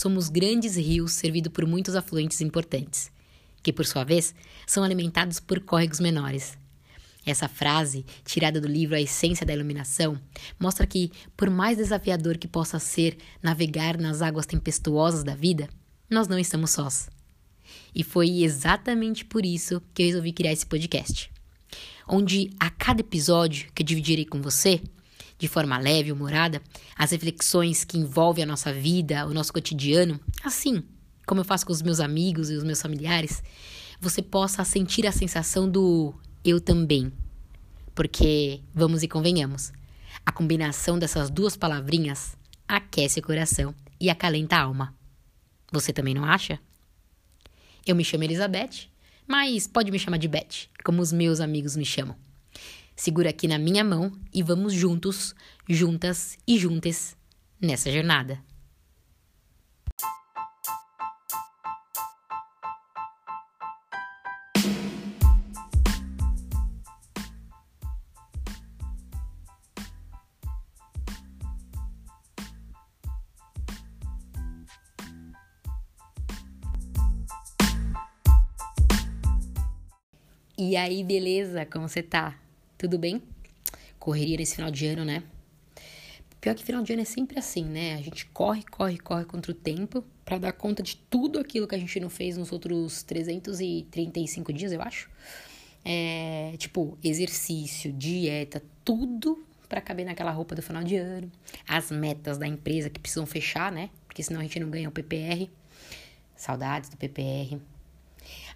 somos grandes rios servidos por muitos afluentes importantes, que por sua vez são alimentados por córregos menores. Essa frase, tirada do livro A Essência da Iluminação, mostra que, por mais desafiador que possa ser navegar nas águas tempestuosas da vida, nós não estamos sós. E foi exatamente por isso que eu resolvi criar esse podcast, onde a cada episódio que eu dividirei com você, de forma leve humorada, as reflexões que envolvem a nossa vida, o nosso cotidiano, assim como eu faço com os meus amigos e os meus familiares, você possa sentir a sensação do eu também. Porque, vamos e convenhamos, a combinação dessas duas palavrinhas aquece o coração e acalenta a alma. Você também não acha? Eu me chamo Elizabeth, mas pode me chamar de Beth, como os meus amigos me chamam. Segura aqui na minha mão e vamos juntos, juntas e juntas nessa jornada. E aí, beleza? Como você tá? Tudo bem? Correria nesse final de ano, né? Pior que final de ano é sempre assim, né? A gente corre, corre, corre contra o tempo para dar conta de tudo aquilo que a gente não fez nos outros 335 dias, eu acho. É, tipo, exercício, dieta, tudo para caber naquela roupa do final de ano. As metas da empresa que precisam fechar, né? Porque senão a gente não ganha o PPR. Saudades do PPR.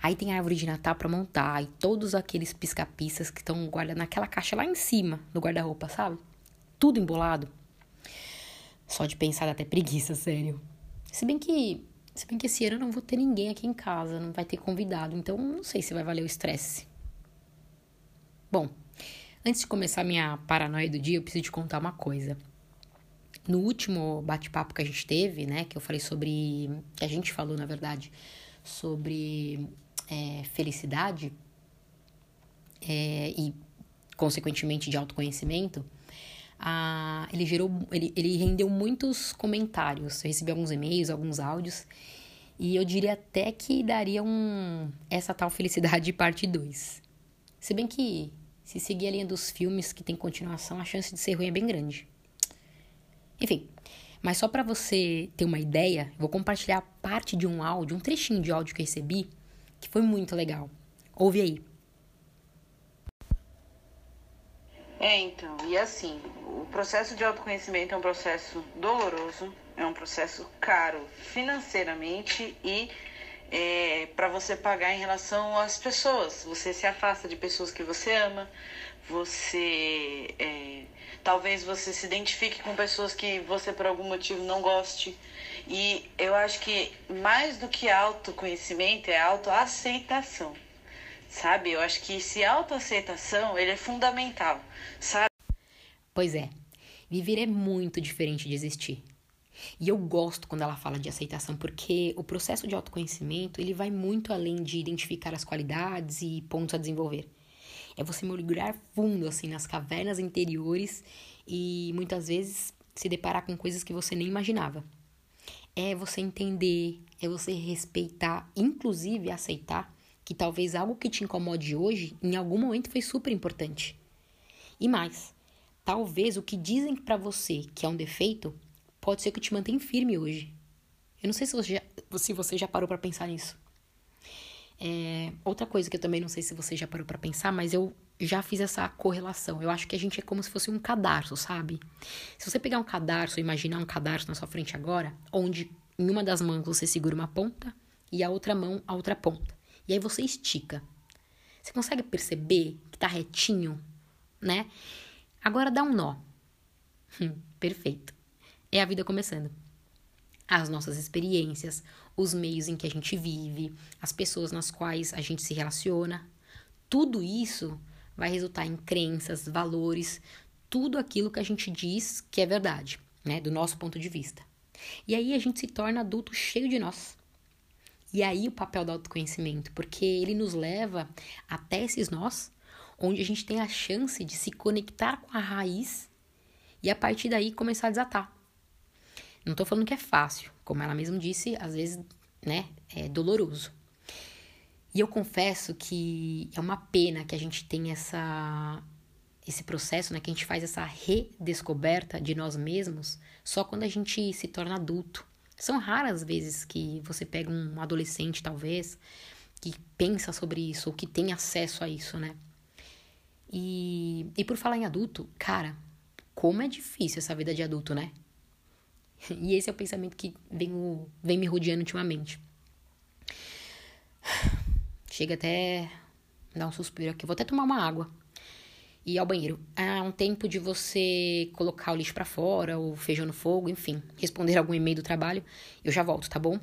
Aí tem a árvore de Natal para montar e todos aqueles pisca-pistas que estão guardados naquela caixa lá em cima do guarda-roupa, sabe? Tudo embolado. Só de pensar dá até preguiça, sério. Se bem que, se bem que esse ano eu não vou ter ninguém aqui em casa, não vai ter convidado, então não sei se vai valer o estresse. Bom, antes de começar minha paranoia do dia, eu preciso te contar uma coisa. No último bate-papo que a gente teve, né, que eu falei sobre, que a gente falou, na verdade, sobre é, felicidade é, e, consequentemente, de autoconhecimento, ele gerou, ele, ele rendeu muitos comentários. Eu recebi alguns e-mails, alguns áudios, e eu diria até que daria um essa tal felicidade parte 2. Se bem que se seguir a linha dos filmes que tem continuação, a chance de ser ruim é bem grande. Enfim, mas só para você ter uma ideia, vou compartilhar parte de um áudio, um trechinho de áudio que eu recebi, que foi muito legal. Ouve aí. É, então, e assim, o processo de autoconhecimento é um processo doloroso, é um processo caro financeiramente e é, para você pagar em relação às pessoas. Você se afasta de pessoas que você ama, você é, talvez você se identifique com pessoas que você por algum motivo não goste. E eu acho que mais do que autoconhecimento é autoaceitação. Sabe? Eu acho que esse autoaceitação, ele é fundamental, sabe? Pois é. Viver é muito diferente de existir. E eu gosto quando ela fala de aceitação, porque o processo de autoconhecimento, ele vai muito além de identificar as qualidades e pontos a desenvolver. É você mergulhar fundo, assim, nas cavernas interiores e muitas vezes se deparar com coisas que você nem imaginava. É você entender, é você respeitar, inclusive aceitar que talvez algo que te incomode hoje, em algum momento foi super importante. E mais, talvez o que dizem para você que é um defeito, pode ser que te mantenha firme hoje. Eu não sei se você já, se você já parou para pensar nisso. É, outra coisa que eu também não sei se você já parou para pensar, mas eu já fiz essa correlação. Eu acho que a gente é como se fosse um cadarço, sabe? Se você pegar um cadarço, imaginar um cadarço na sua frente agora, onde em uma das mãos você segura uma ponta e a outra mão a outra ponta. E aí você estica. Você consegue perceber que tá retinho, né? Agora dá um nó. Hum, perfeito. É a vida começando as nossas experiências, os meios em que a gente vive, as pessoas nas quais a gente se relaciona. Tudo isso vai resultar em crenças, valores, tudo aquilo que a gente diz que é verdade, né, do nosso ponto de vista. E aí a gente se torna adulto cheio de nós. E aí o papel do autoconhecimento, porque ele nos leva até esses nós, onde a gente tem a chance de se conectar com a raiz e a partir daí começar a desatar. Não tô falando que é fácil, Como ela mesma disse, às vezes, né, é doloroso. E eu confesso que é uma pena que a gente tenha essa esse processo, né, que a gente faz essa redescoberta de nós mesmos só quando a gente se torna adulto. São raras vezes que você pega um adolescente, talvez, que pensa sobre isso ou que tem acesso a isso, né? E, e por falar em adulto, cara, como é difícil essa vida de adulto, né? E esse é o pensamento que vem, vem me rodeando ultimamente. Chega até dar um suspiro aqui. Vou até tomar uma água e ao banheiro. É um tempo de você colocar o lixo para fora, o feijão no fogo, enfim, responder algum e-mail do trabalho. Eu já volto, tá bom?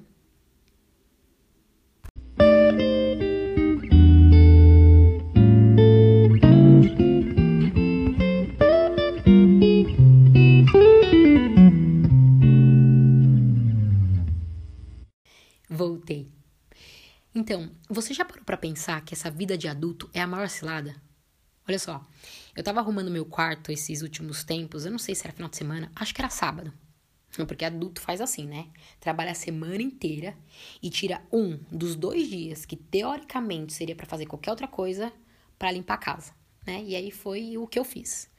Então, você já parou para pensar que essa vida de adulto é a maior cilada? Olha só, eu tava arrumando meu quarto esses últimos tempos, eu não sei se era final de semana, acho que era sábado. Porque adulto faz assim, né? Trabalha a semana inteira e tira um dos dois dias que teoricamente seria para fazer qualquer outra coisa para limpar a casa, né? E aí foi o que eu fiz.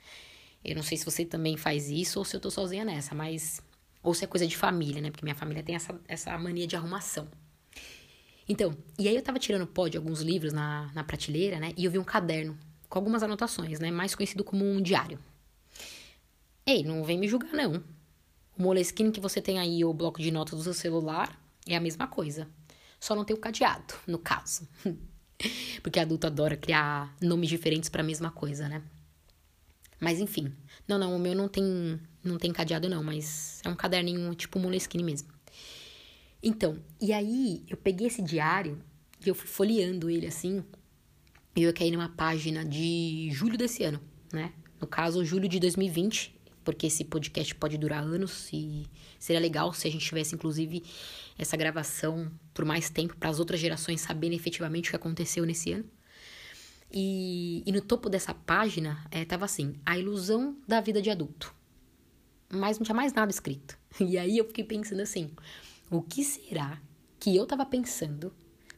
Eu não sei se você também faz isso ou se eu tô sozinha nessa, mas. Ou se é coisa de família, né? Porque minha família tem essa, essa mania de arrumação. Então, e aí eu tava tirando pó de alguns livros na, na prateleira, né? E eu vi um caderno com algumas anotações, né? Mais conhecido como um diário. Ei, não vem me julgar, não. O Moleskine que você tem aí, o bloco de notas do seu celular, é a mesma coisa. Só não tem o cadeado, no caso. Porque adulto adora criar nomes diferentes para a mesma coisa, né? Mas enfim. Não, não, o meu não tem, não tem cadeado, não, mas é um caderninho tipo Moleskine mesmo. Então, e aí eu peguei esse diário e eu fui folheando ele assim, e eu caí numa página de julho desse ano, né? No caso, julho de 2020, porque esse podcast pode durar anos e seria legal se a gente tivesse, inclusive, essa gravação por mais tempo para as outras gerações saberem efetivamente o que aconteceu nesse ano. E, e no topo dessa página é, tava assim: a ilusão da vida de adulto. Mas não tinha mais nada escrito. E aí eu fiquei pensando assim: o que será que eu tava pensando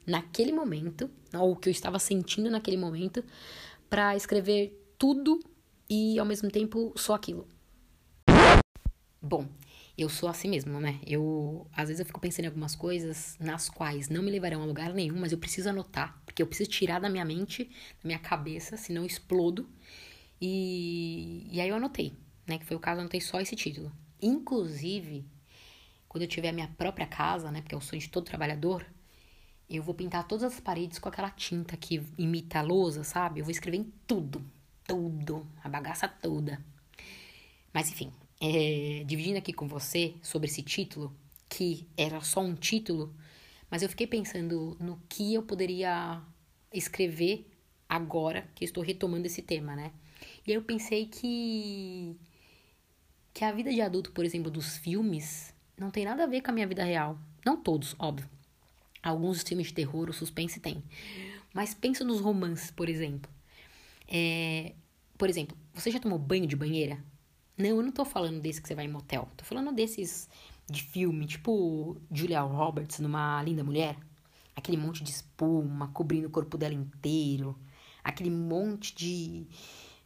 naquele momento, ou o que eu estava sentindo naquele momento, para escrever tudo e ao mesmo tempo só aquilo. Bom, eu sou assim mesmo, né? Eu às vezes eu fico pensando em algumas coisas nas quais não me levarão a lugar nenhum, mas eu preciso anotar, porque eu preciso tirar da minha mente, da minha cabeça, senão eu explodo. E, e aí eu anotei, né? Que foi o caso, eu anotei só esse título. Inclusive, quando eu tiver a minha própria casa, né? Porque é o sonho de todo trabalhador, eu vou pintar todas as paredes com aquela tinta que imita a lousa, sabe? Eu vou escrever em tudo, tudo, a bagaça toda. Mas enfim, é, dividindo aqui com você sobre esse título, que era só um título, mas eu fiquei pensando no que eu poderia escrever agora que estou retomando esse tema, né? E aí eu pensei que que a vida de adulto, por exemplo, dos filmes, não tem nada a ver com a minha vida real. Não todos, óbvio. Alguns filmes de terror, o suspense tem. Mas pensa nos romances, por exemplo. É, por exemplo, você já tomou banho de banheira? Não, eu não tô falando desse que você vai em motel. Tô falando desses de filme, tipo Julia Roberts numa Linda Mulher. Aquele monte de espuma cobrindo o corpo dela inteiro. Aquele monte de,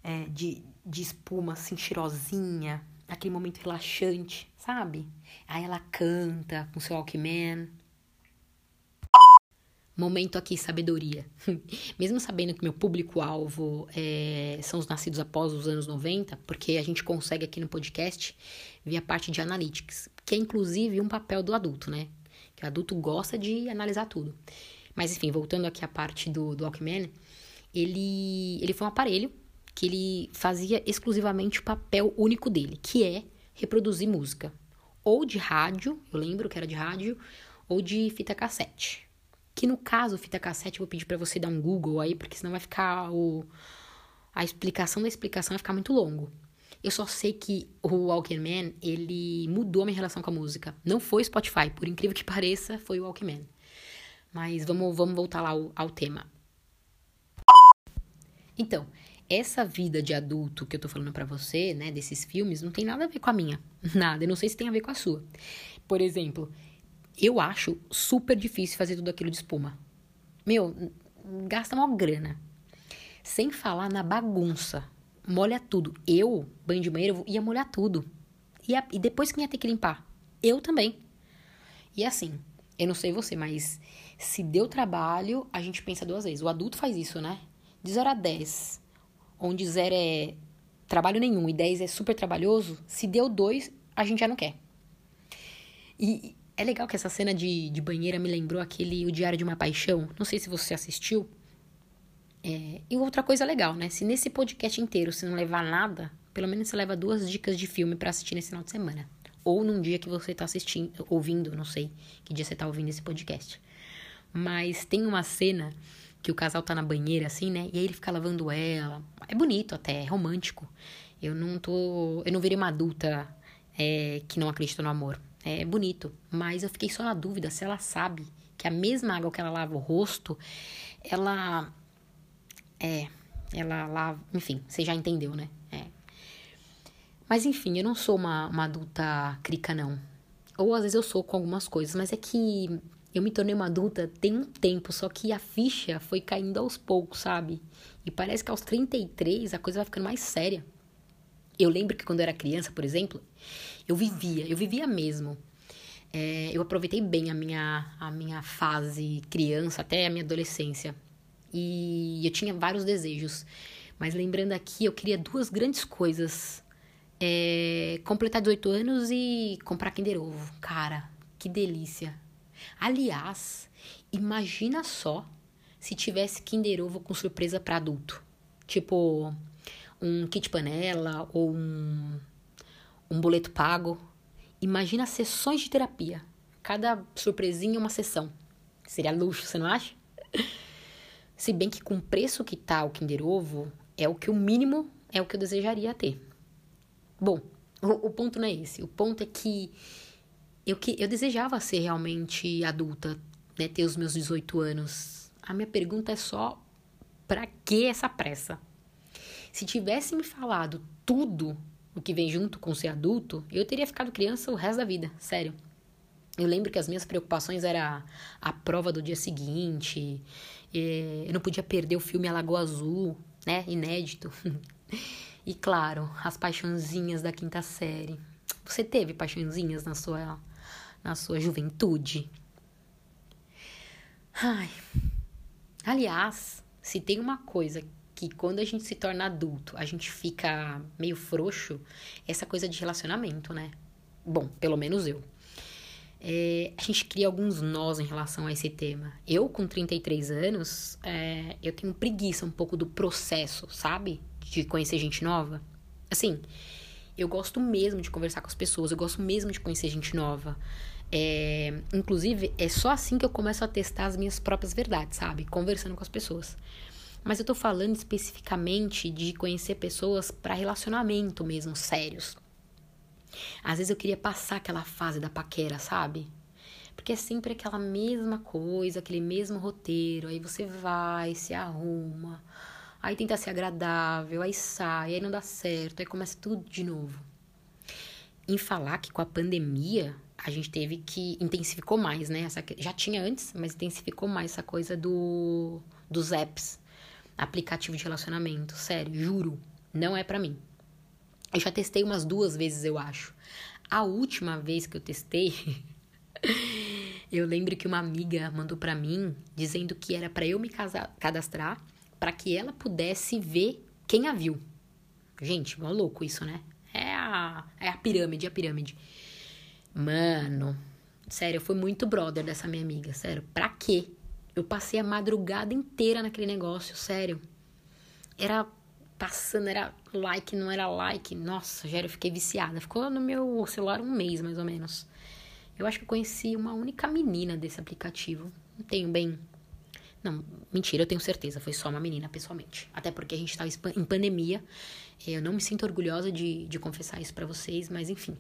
é, de, de espuma assim, cheirosinha. Aquele momento relaxante, sabe? Aí ela canta com seu Walkman. Momento aqui, sabedoria. Mesmo sabendo que meu público-alvo é, são os nascidos após os anos 90, porque a gente consegue aqui no podcast ver a parte de analytics, que é inclusive um papel do adulto, né? Que o adulto gosta de analisar tudo. Mas enfim, voltando aqui à parte do, do Walkman, ele, ele foi um aparelho que ele fazia exclusivamente o papel único dele, que é reproduzir música. Ou de rádio, eu lembro que era de rádio, ou de fita cassete. Que no caso, fita cassete, eu vou pedir para você dar um Google aí, porque senão vai ficar o a explicação da explicação vai ficar muito longo. Eu só sei que o Walkman, ele mudou a minha relação com a música. Não foi Spotify, por incrível que pareça, foi o Walkman. Mas vamos, vamos voltar lá ao, ao tema. Então, essa vida de adulto que eu tô falando para você, né, desses filmes, não tem nada a ver com a minha. Nada. Eu não sei se tem a ver com a sua. Por exemplo, eu acho super difícil fazer tudo aquilo de espuma. Meu, gasta uma grana. Sem falar na bagunça. Molha tudo. Eu, banho de banheiro, ia molhar tudo. E, a, e depois quem ia ter que limpar? Eu também. E assim, eu não sei você, mas se deu trabalho, a gente pensa duas vezes. O adulto faz isso, né? De 0 a 10, onde 0 é trabalho nenhum e 10 é super trabalhoso, se deu 2, a gente já não quer. E é legal que essa cena de, de banheira me lembrou aquele O Diário de uma Paixão. Não sei se você assistiu. É, e outra coisa legal, né? Se nesse podcast inteiro você não levar nada, pelo menos você leva duas dicas de filme para assistir nesse final de semana. Ou num dia que você tá assistindo, ouvindo, não sei que dia você tá ouvindo esse podcast. Mas tem uma cena que o casal tá na banheira, assim, né? E aí ele fica lavando ela. É bonito até, é romântico. Eu não tô. Eu não virei uma adulta é, que não acredita no amor. É bonito. Mas eu fiquei só na dúvida se ela sabe que a mesma água que ela lava o rosto, ela. É. Ela lava. Enfim, você já entendeu, né? É. Mas enfim, eu não sou uma, uma adulta crica, não. Ou às vezes eu sou com algumas coisas, mas é que eu me tornei uma adulta tem um tempo, só que a ficha foi caindo aos poucos, sabe? E parece que aos 33 a coisa vai ficando mais séria. Eu lembro que quando eu era criança, por exemplo, eu vivia, eu vivia mesmo. É, eu aproveitei bem a minha, a minha fase criança até a minha adolescência. E eu tinha vários desejos. Mas lembrando aqui, eu queria duas grandes coisas. É, completar 18 anos e comprar Kinder Ovo. Cara, que delícia. Aliás, imagina só se tivesse Kinder Ovo com surpresa para adulto. Tipo, um kit panela ou um, um boleto pago. Imagina sessões de terapia. Cada surpresinha é uma sessão. Seria luxo, você não acha? Se bem que com o preço que tá o Kinder Ovo, é o que o mínimo é o que eu desejaria ter. Bom, o, o ponto não é esse. O ponto é que eu, que, eu desejava ser realmente adulta, né, ter os meus 18 anos. A minha pergunta é só: para que essa pressa? Se tivesse me falado tudo o que vem junto com ser adulto, eu teria ficado criança o resto da vida, sério. Eu lembro que as minhas preocupações era a prova do dia seguinte, eu não podia perder o filme A Lagoa Azul, né, inédito. e claro, as paixãozinhas da quinta série. Você teve paixãozinhas na sua na sua juventude? Ai. Aliás, se tem uma coisa que quando a gente se torna adulto, a gente fica meio frouxo, é essa coisa de relacionamento, né? Bom, pelo menos eu. É, a gente cria alguns nós em relação a esse tema. Eu, com 33 anos, é, eu tenho preguiça um pouco do processo, sabe? De conhecer gente nova. Assim, eu gosto mesmo de conversar com as pessoas, eu gosto mesmo de conhecer gente nova. É, inclusive, é só assim que eu começo a testar as minhas próprias verdades, sabe? Conversando com as pessoas. Mas eu tô falando especificamente de conhecer pessoas para relacionamento mesmo, sérios. Às vezes eu queria passar aquela fase da paquera, sabe? Porque é sempre aquela mesma coisa, aquele mesmo roteiro. Aí você vai, se arruma, aí tenta ser agradável, aí sai, aí não dá certo, aí começa tudo de novo. Em falar que com a pandemia a gente teve que intensificou mais, né? Essa, já tinha antes, mas intensificou mais essa coisa do dos apps, aplicativo de relacionamento. Sério, juro, não é para mim. Eu já testei umas duas vezes, eu acho. A última vez que eu testei, eu lembro que uma amiga mandou para mim dizendo que era para eu me casar, cadastrar para que ela pudesse ver quem a viu. Gente, é louco isso, né? É a, é a pirâmide, a pirâmide. Mano, sério, eu fui muito brother dessa minha amiga, sério. Pra quê? Eu passei a madrugada inteira naquele negócio, sério. Era passando, era like, não era like. Nossa, já eu fiquei viciada. Ficou no meu celular um mês, mais ou menos. Eu acho que eu conheci uma única menina desse aplicativo. Não tenho bem. Não, mentira, eu tenho certeza. Foi só uma menina, pessoalmente. Até porque a gente tava em pandemia. Eu não me sinto orgulhosa de, de confessar isso para vocês, mas enfim.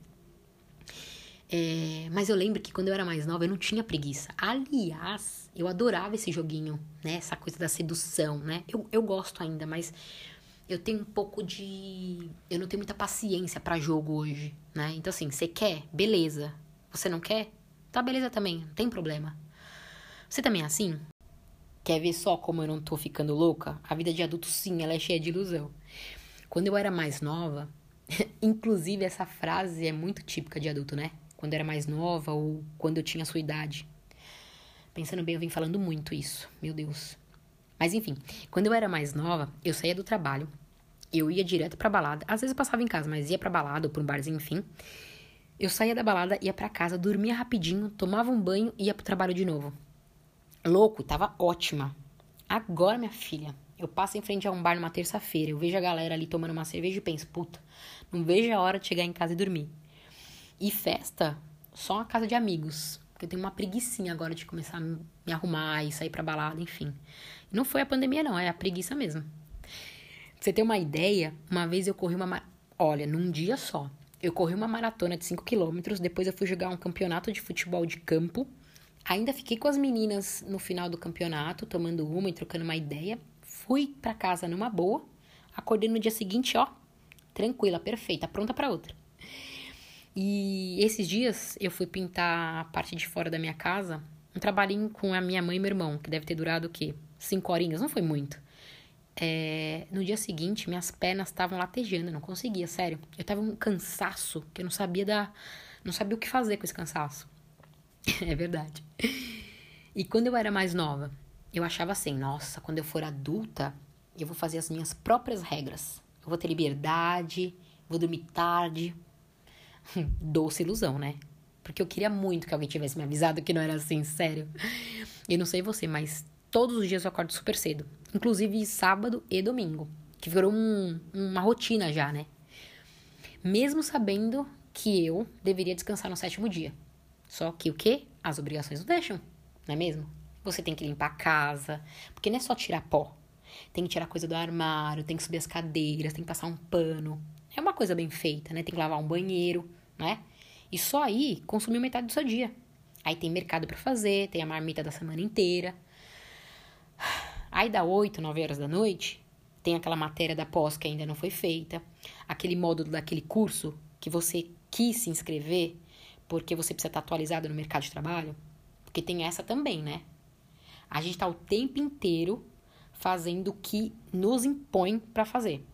É, mas eu lembro que quando eu era mais nova eu não tinha preguiça. Aliás, eu adorava esse joguinho, né? Essa coisa da sedução, né? Eu, eu gosto ainda, mas eu tenho um pouco de. Eu não tenho muita paciência para jogo hoje, né? Então, assim, você quer? Beleza. Você não quer? Tá beleza também, não tem problema. Você também é assim? Quer ver só como eu não tô ficando louca? A vida de adulto, sim, ela é cheia de ilusão. Quando eu era mais nova, inclusive essa frase é muito típica de adulto, né? Quando era mais nova ou quando eu tinha a sua idade. Pensando bem, eu vim falando muito isso, meu Deus. Mas enfim, quando eu era mais nova, eu saía do trabalho, eu ia direto pra balada. Às vezes eu passava em casa, mas ia pra balada ou pra um barzinho, enfim. Eu saía da balada, ia pra casa, dormia rapidinho, tomava um banho e ia pro trabalho de novo. Louco, tava ótima. Agora, minha filha, eu passo em frente a um bar numa terça-feira, eu vejo a galera ali tomando uma cerveja e penso, puta, não vejo a hora de chegar em casa e dormir. E festa, só uma casa de amigos. Porque eu tenho uma preguiçinha agora de começar a me arrumar e sair pra balada, enfim. Não foi a pandemia, não, é a preguiça mesmo. Pra você ter uma ideia, uma vez eu corri uma. Olha, num dia só. Eu corri uma maratona de 5 quilômetros, depois eu fui jogar um campeonato de futebol de campo. Ainda fiquei com as meninas no final do campeonato, tomando uma e trocando uma ideia. Fui para casa numa boa. Acordei no dia seguinte, ó, tranquila, perfeita, pronta para outra. E esses dias eu fui pintar a parte de fora da minha casa, um trabalhinho com a minha mãe e meu irmão, que deve ter durado o quê? Cinco horinhas, não foi muito. É, no dia seguinte, minhas pernas estavam latejando, eu não conseguia, sério. Eu tava um cansaço que eu não sabia dar, não sabia o que fazer com esse cansaço. é verdade. E quando eu era mais nova, eu achava assim, nossa, quando eu for adulta, eu vou fazer as minhas próprias regras. Eu vou ter liberdade, vou dormir tarde, Doce ilusão, né? Porque eu queria muito que alguém tivesse me avisado que não era assim, sério. E não sei você, mas todos os dias eu acordo super cedo. Inclusive sábado e domingo. Que virou um, uma rotina já, né? Mesmo sabendo que eu deveria descansar no sétimo dia. Só que o quê? As obrigações não deixam, não é mesmo? Você tem que limpar a casa, porque não é só tirar pó. Tem que tirar coisa do armário, tem que subir as cadeiras, tem que passar um pano. É uma coisa bem feita, né? Tem que lavar um banheiro, né? E só aí consumiu metade do seu dia. Aí tem mercado para fazer, tem a marmita da semana inteira. Aí dá 8, 9 horas da noite, tem aquela matéria da pós que ainda não foi feita, aquele módulo daquele curso que você quis se inscrever porque você precisa estar atualizado no mercado de trabalho, porque tem essa também, né? A gente está o tempo inteiro fazendo o que nos impõe para fazer.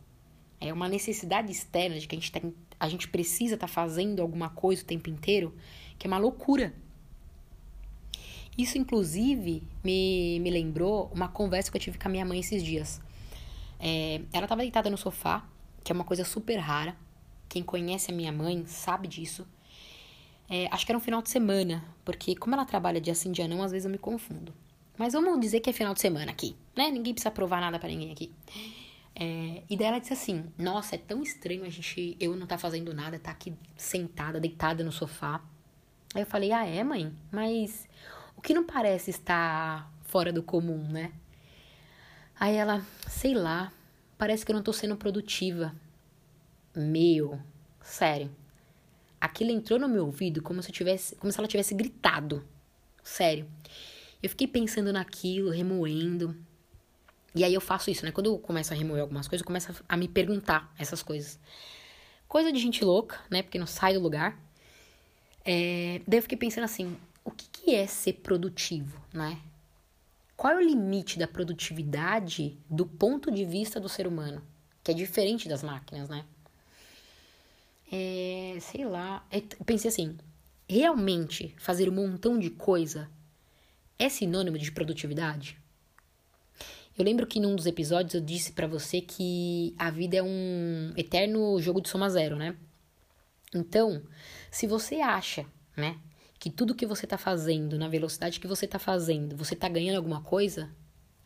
É uma necessidade externa de que a gente tem a gente precisa estar tá fazendo alguma coisa o tempo inteiro, que é uma loucura. Isso, inclusive, me, me lembrou uma conversa que eu tive com a minha mãe esses dias. É, ela estava deitada no sofá, que é uma coisa super rara. Quem conhece a minha mãe sabe disso. É, acho que era um final de semana, porque como ela trabalha dia sim, dia não, às vezes eu me confundo. Mas vamos dizer que é final de semana aqui, né? Ninguém precisa provar nada para ninguém aqui. É, e daí ela disse assim: Nossa, é tão estranho a gente, eu não tá fazendo nada, tá aqui sentada, deitada no sofá. Aí eu falei: Ah, é, mãe? Mas o que não parece estar fora do comum, né? Aí ela, sei lá, parece que eu não tô sendo produtiva. Meu, sério. Aquilo entrou no meu ouvido como se tivesse, como se ela tivesse gritado. Sério. Eu fiquei pensando naquilo, remoendo. E aí eu faço isso, né? Quando eu começo a remover algumas coisas, eu começo a me perguntar essas coisas. Coisa de gente louca, né? Porque não sai do lugar. É... Daí eu fiquei pensando assim, o que, que é ser produtivo, né? Qual é o limite da produtividade do ponto de vista do ser humano? Que é diferente das máquinas, né? É, sei lá. Eu pensei assim, realmente fazer um montão de coisa é sinônimo de produtividade? Eu lembro que num dos episódios eu disse para você que a vida é um eterno jogo de soma zero, né? Então, se você acha, né, que tudo que você tá fazendo, na velocidade que você tá fazendo, você tá ganhando alguma coisa,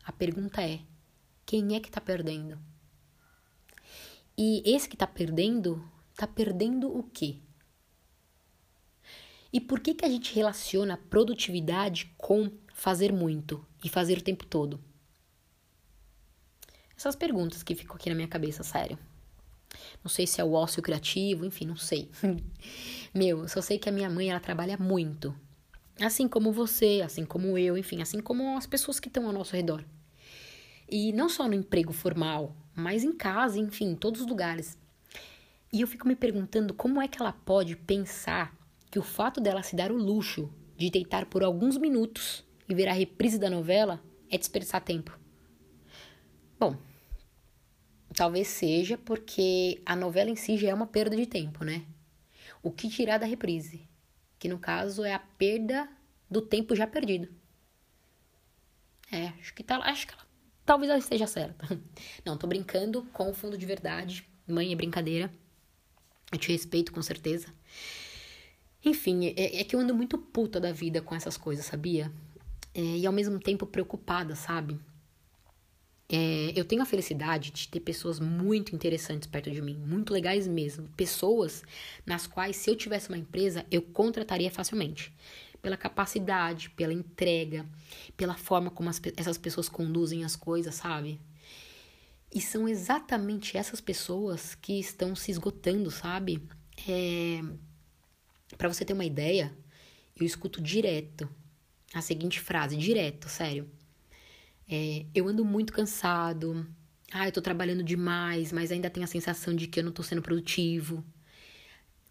a pergunta é: quem é que tá perdendo? E esse que tá perdendo, tá perdendo o quê? E por que que a gente relaciona produtividade com fazer muito e fazer o tempo todo? Essas perguntas que ficam aqui na minha cabeça, sério. Não sei se é o ócio criativo, enfim, não sei. Meu, só sei que a minha mãe, ela trabalha muito. Assim como você, assim como eu, enfim, assim como as pessoas que estão ao nosso redor. E não só no emprego formal, mas em casa, enfim, em todos os lugares. E eu fico me perguntando como é que ela pode pensar que o fato dela se dar o luxo de deitar por alguns minutos e ver a reprise da novela é desperdiçar tempo. Bom, talvez seja porque a novela em si já é uma perda de tempo, né? O que tirar da reprise? Que no caso é a perda do tempo já perdido. É, acho que tá, acho que ela, talvez ela esteja certa. Não, tô brincando com o fundo de verdade. Mãe é brincadeira. Eu te respeito com certeza. Enfim, é, é que eu ando muito puta da vida com essas coisas, sabia? É, e ao mesmo tempo preocupada, sabe? É, eu tenho a felicidade de ter pessoas muito interessantes perto de mim, muito legais mesmo. Pessoas nas quais, se eu tivesse uma empresa, eu contrataria facilmente. Pela capacidade, pela entrega, pela forma como as, essas pessoas conduzem as coisas, sabe? E são exatamente essas pessoas que estão se esgotando, sabe? É, para você ter uma ideia, eu escuto direto a seguinte frase, direto, sério. É, eu ando muito cansado. Ah, eu tô trabalhando demais, mas ainda tenho a sensação de que eu não tô sendo produtivo.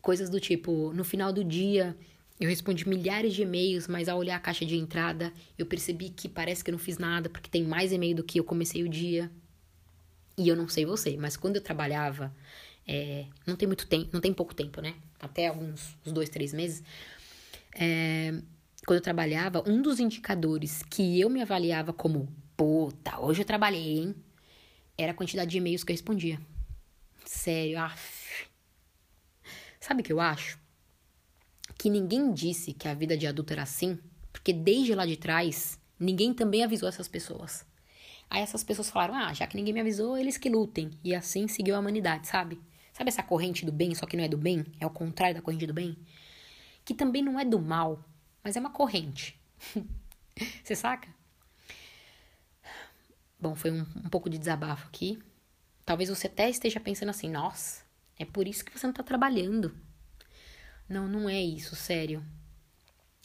Coisas do tipo, no final do dia, eu respondi milhares de e-mails, mas ao olhar a caixa de entrada, eu percebi que parece que eu não fiz nada, porque tem mais e-mail do que eu comecei o dia. E eu não sei você, mas quando eu trabalhava, é, não tem muito tempo, não tem pouco tempo, né? Até alguns uns dois, três meses. É, quando eu trabalhava, um dos indicadores que eu me avaliava como, puta, hoje eu trabalhei, hein? Era a quantidade de e-mails que eu respondia. Sério, af. Sabe o que eu acho? Que ninguém disse que a vida de adulto era assim, porque desde lá de trás, ninguém também avisou essas pessoas. Aí essas pessoas falaram: ah, já que ninguém me avisou, eles que lutem. E assim seguiu a humanidade, sabe? Sabe essa corrente do bem, só que não é do bem? É o contrário da corrente do bem? Que também não é do mal, mas é uma corrente. Você saca? Bom, foi um, um, pouco de desabafo aqui. Talvez você até esteja pensando assim: nossa, é por isso que você não tá trabalhando. Não, não é isso, sério.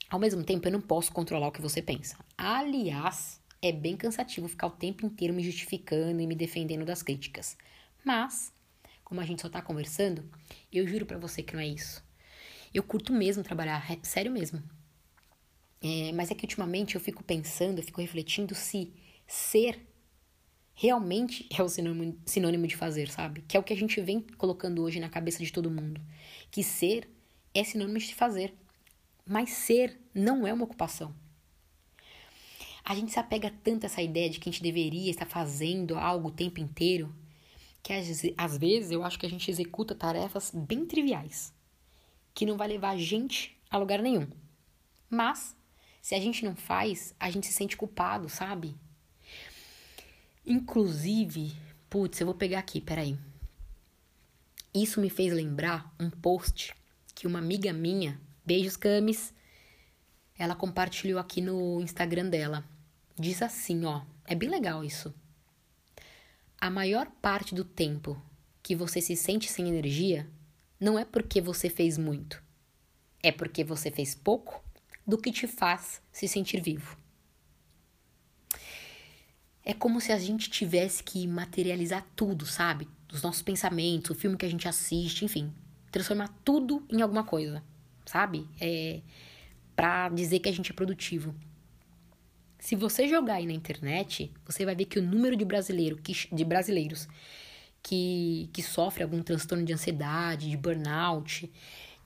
Ao mesmo tempo, eu não posso controlar o que você pensa. Aliás, é bem cansativo ficar o tempo inteiro me justificando e me defendendo das críticas. Mas, como a gente só tá conversando, eu juro para você que não é isso. Eu curto mesmo trabalhar, é sério mesmo. É, mas é que ultimamente eu fico pensando, eu fico refletindo se ser realmente é o sinônimo, sinônimo de fazer, sabe? Que é o que a gente vem colocando hoje na cabeça de todo mundo. Que ser é sinônimo de fazer. Mas ser não é uma ocupação. A gente se apega tanto a essa ideia de que a gente deveria estar fazendo algo o tempo inteiro, que às, às vezes eu acho que a gente executa tarefas bem triviais, que não vai levar a gente a lugar nenhum. Mas se a gente não faz, a gente se sente culpado, sabe? Inclusive, putz, eu vou pegar aqui, peraí. Isso me fez lembrar um post que uma amiga minha, beijos Camis, ela compartilhou aqui no Instagram dela. Diz assim, ó, é bem legal isso. A maior parte do tempo que você se sente sem energia não é porque você fez muito, é porque você fez pouco do que te faz se sentir vivo. É como se a gente tivesse que materializar tudo, sabe? Os nossos pensamentos, o filme que a gente assiste, enfim, transformar tudo em alguma coisa, sabe? É para dizer que a gente é produtivo. Se você jogar aí na internet, você vai ver que o número de, brasileiro que, de brasileiros que, que sofre algum transtorno de ansiedade, de burnout,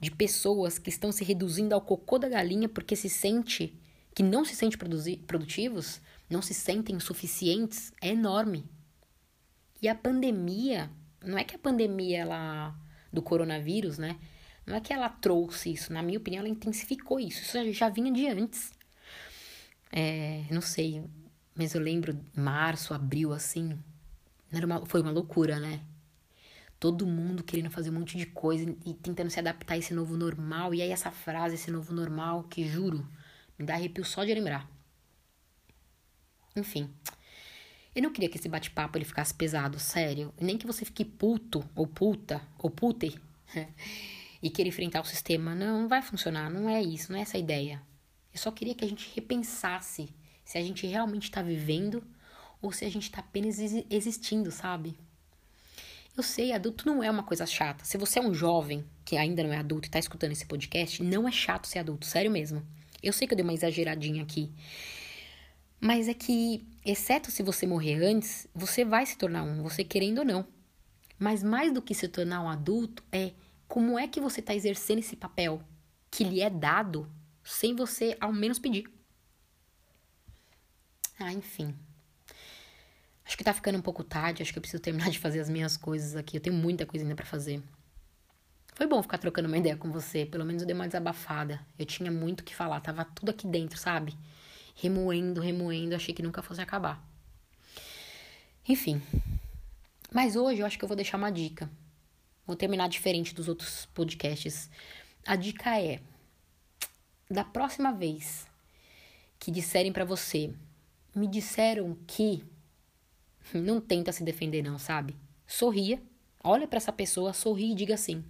de pessoas que estão se reduzindo ao cocô da galinha porque se sente que não se sente produtivos, não se sentem suficientes, é enorme. E a pandemia, não é que a pandemia ela do coronavírus, né? Não é que ela trouxe isso, na minha opinião, ela intensificou isso. Isso já vinha de antes. É, não sei, mas eu lembro março, abril, assim, uma, foi uma loucura, né? todo mundo querendo fazer um monte de coisa e tentando se adaptar a esse novo normal. E aí essa frase, esse novo normal, que juro, me dá arrepio só de lembrar. Enfim. Eu não queria que esse bate-papo ele ficasse pesado, sério. Nem que você fique puto, ou puta, ou pute, e queira enfrentar o sistema. Não, não vai funcionar, não é isso, não é essa a ideia. Eu só queria que a gente repensasse se a gente realmente está vivendo ou se a gente está apenas existindo, sabe? Eu sei, adulto não é uma coisa chata. Se você é um jovem que ainda não é adulto e tá escutando esse podcast, não é chato ser adulto, sério mesmo. Eu sei que eu dei uma exageradinha aqui. Mas é que, exceto se você morrer antes, você vai se tornar um, você querendo ou não. Mas mais do que se tornar um adulto é como é que você está exercendo esse papel que lhe é dado sem você ao menos pedir. Ah, enfim. Acho que tá ficando um pouco tarde, acho que eu preciso terminar de fazer as minhas coisas aqui. Eu tenho muita coisa ainda para fazer. Foi bom ficar trocando uma ideia com você, pelo menos eu dei uma desabafada. Eu tinha muito o que falar, tava tudo aqui dentro, sabe? Remoendo, remoendo, achei que nunca fosse acabar. Enfim. Mas hoje eu acho que eu vou deixar uma dica. Vou terminar diferente dos outros podcasts. A dica é: da próxima vez que disserem para você, me disseram que não tenta se defender não, sabe? Sorria, olha para essa pessoa, sorri e diga assim: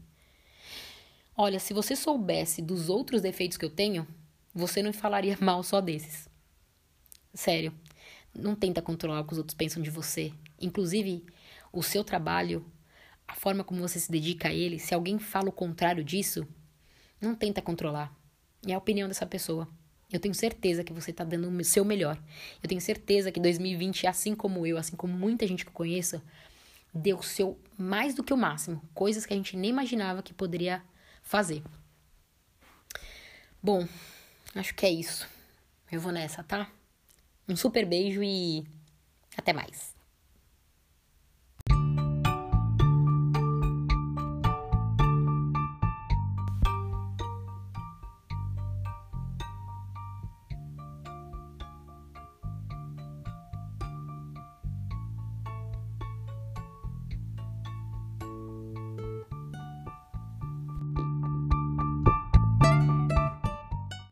Olha, se você soubesse dos outros defeitos que eu tenho, você não falaria mal só desses. Sério, não tenta controlar o que os outros pensam de você. Inclusive, o seu trabalho, a forma como você se dedica a ele, se alguém fala o contrário disso, não tenta controlar. É a opinião dessa pessoa. Eu tenho certeza que você está dando o seu melhor. Eu tenho certeza que 2020, assim como eu, assim como muita gente que eu conheço, deu o seu mais do que o máximo. Coisas que a gente nem imaginava que poderia fazer. Bom, acho que é isso. Eu vou nessa, tá? Um super beijo e até mais.